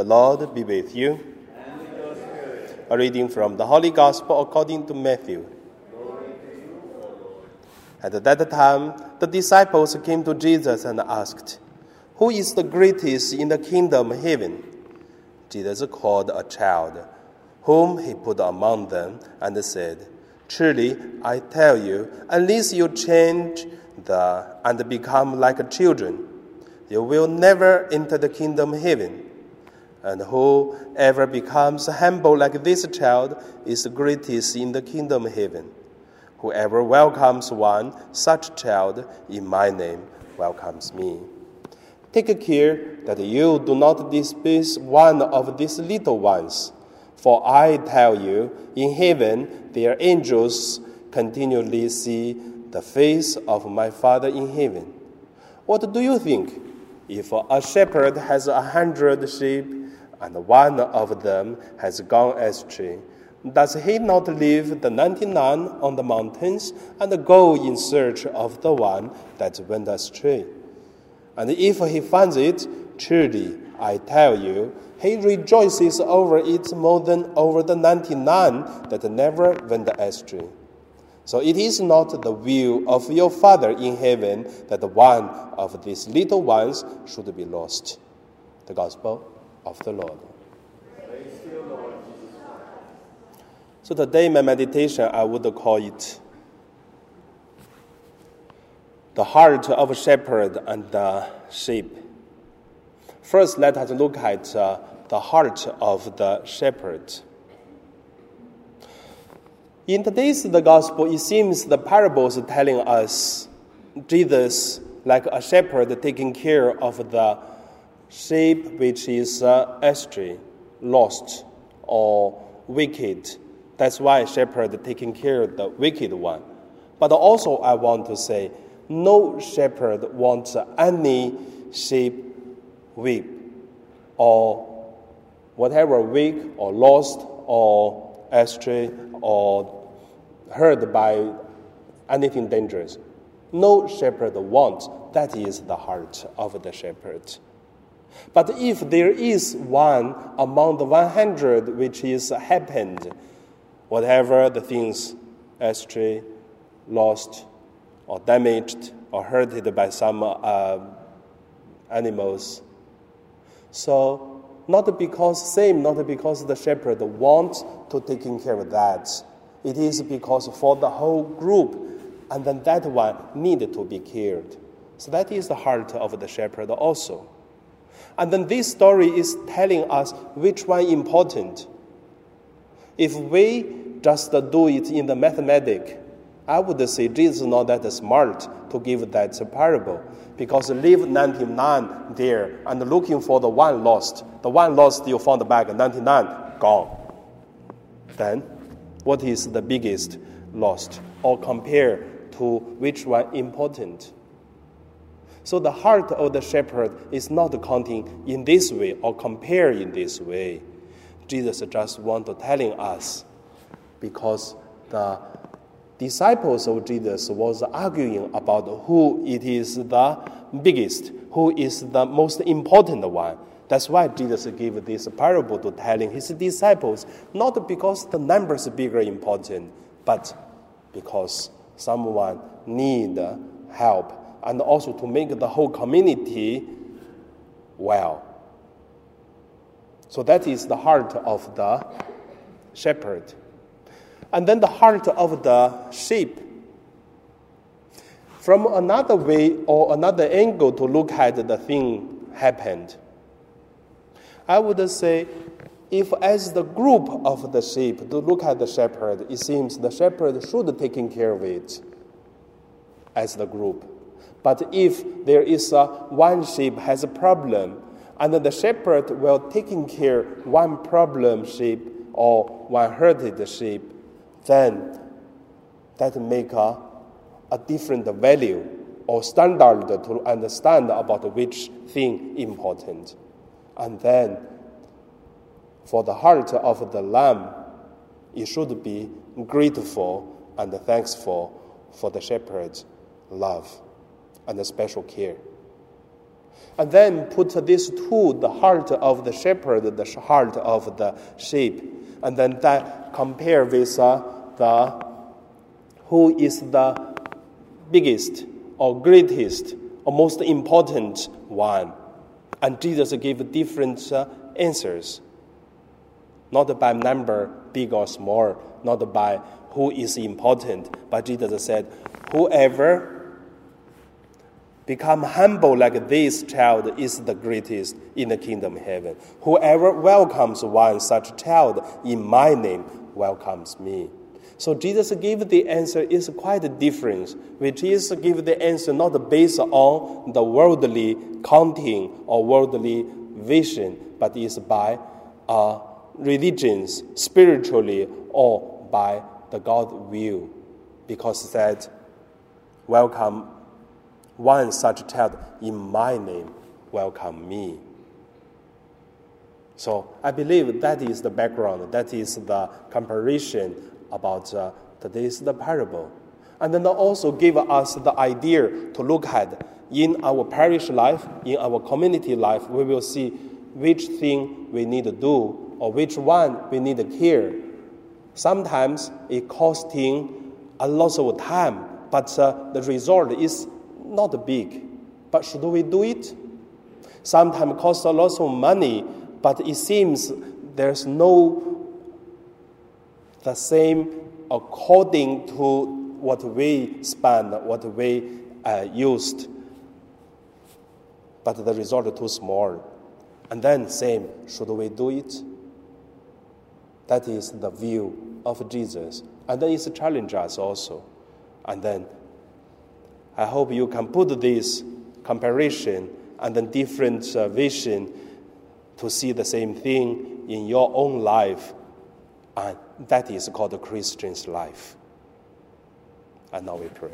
The Lord be with you. A reading from the Holy Gospel according to Matthew. At that time, the disciples came to Jesus and asked, Who is the greatest in the kingdom of heaven? Jesus called a child, whom he put among them, and said, Truly, I tell you, unless you change the, and become like children, you will never enter the kingdom of heaven. And whoever becomes humble like this child is the greatest in the kingdom of heaven. Whoever welcomes one such child in my name welcomes me. Take care that you do not despise one of these little ones. For I tell you, in heaven their angels continually see the face of my Father in heaven. What do you think? If a shepherd has a hundred sheep, and one of them has gone astray, does he not leave the ninety nine on the mountains and go in search of the one that went astray? And if he finds it, truly, I tell you, he rejoices over it more than over the ninety nine that never went astray. So it is not the will of your Father in heaven that one of these little ones should be lost. The Gospel of the Lord. So today, my meditation, I would call it the heart of a shepherd and the sheep. First, let us look at uh, the heart of the shepherd. In today's the gospel, it seems the parables are telling us Jesus like a shepherd taking care of the sheep which is uh, astray, lost, or wicked that's why shepherd taking care of the wicked one. But also I want to say, no shepherd wants any sheep weak or whatever weak or lost or astray or hurt by anything dangerous. No shepherd wants. That is the heart of the shepherd. But if there is one among the 100 which is happened, whatever the things astray, lost, or damaged, or hurted by some uh, animals. So, not because same, not because the shepherd wants to taking care of that. It is because for the whole group, and then that one needed to be cared. So that is the heart of the shepherd also. And then this story is telling us which one important. If we just do it in the mathematics, I would say Jesus is not that smart to give that parable because leave 99 there and looking for the one lost. The one lost you found back, 99 gone. Then, what is the biggest lost? Or compare to which one important? So the heart of the shepherd is not counting in this way or compare in this way. Jesus just want to telling us because the disciples of Jesus was arguing about who it is the biggest, who is the most important one. That's why Jesus gave this parable to telling his disciples, not because the numbers bigger important, but because someone need help and also to make the whole community well. So that is the heart of the shepherd and then the heart of the sheep. From another way or another angle to look at the thing happened, I would say if as the group of the sheep to look at the shepherd, it seems the shepherd should taking care of it as the group. But if there is a, one sheep has a problem, and the shepherd will taking care one problem sheep or one hurted sheep, then that make a, a different value or standard to understand about which thing important. And then for the heart of the lamb, it should be grateful and thankful for the shepherd's love and special care. And then put this to the heart of the shepherd, the heart of the sheep. And then that compare with uh, the who is the biggest or greatest or most important one. And Jesus gave different uh, answers. Not by number, big or small, not by who is important, but Jesus said, Whoever become humble like this child is the greatest in the kingdom of heaven. Whoever welcomes one such child in my name welcomes me. So Jesus gave the answer is quite a different, which is give the answer not based on the worldly counting or worldly vision, but is by uh, religions, spiritually, or by the God will, because that welcome one such child in my name, welcome me. So I believe that is the background, that is the comparison about uh, today's the parable. And then also give us the idea to look at in our parish life, in our community life, we will see which thing we need to do or which one we need to care. Sometimes it costing a lot of time, but uh, the result is not big. But should we do it? Sometimes cost a lot of money, but it seems there's no the same according to what we spend, what we uh, used. But the result is too small. And then same, should we do it? That is the view of Jesus. And then it's challenge us also. And then I hope you can put this comparison and then different uh, vision to see the same thing in your own life and that is called the Christian's life. And now we pray.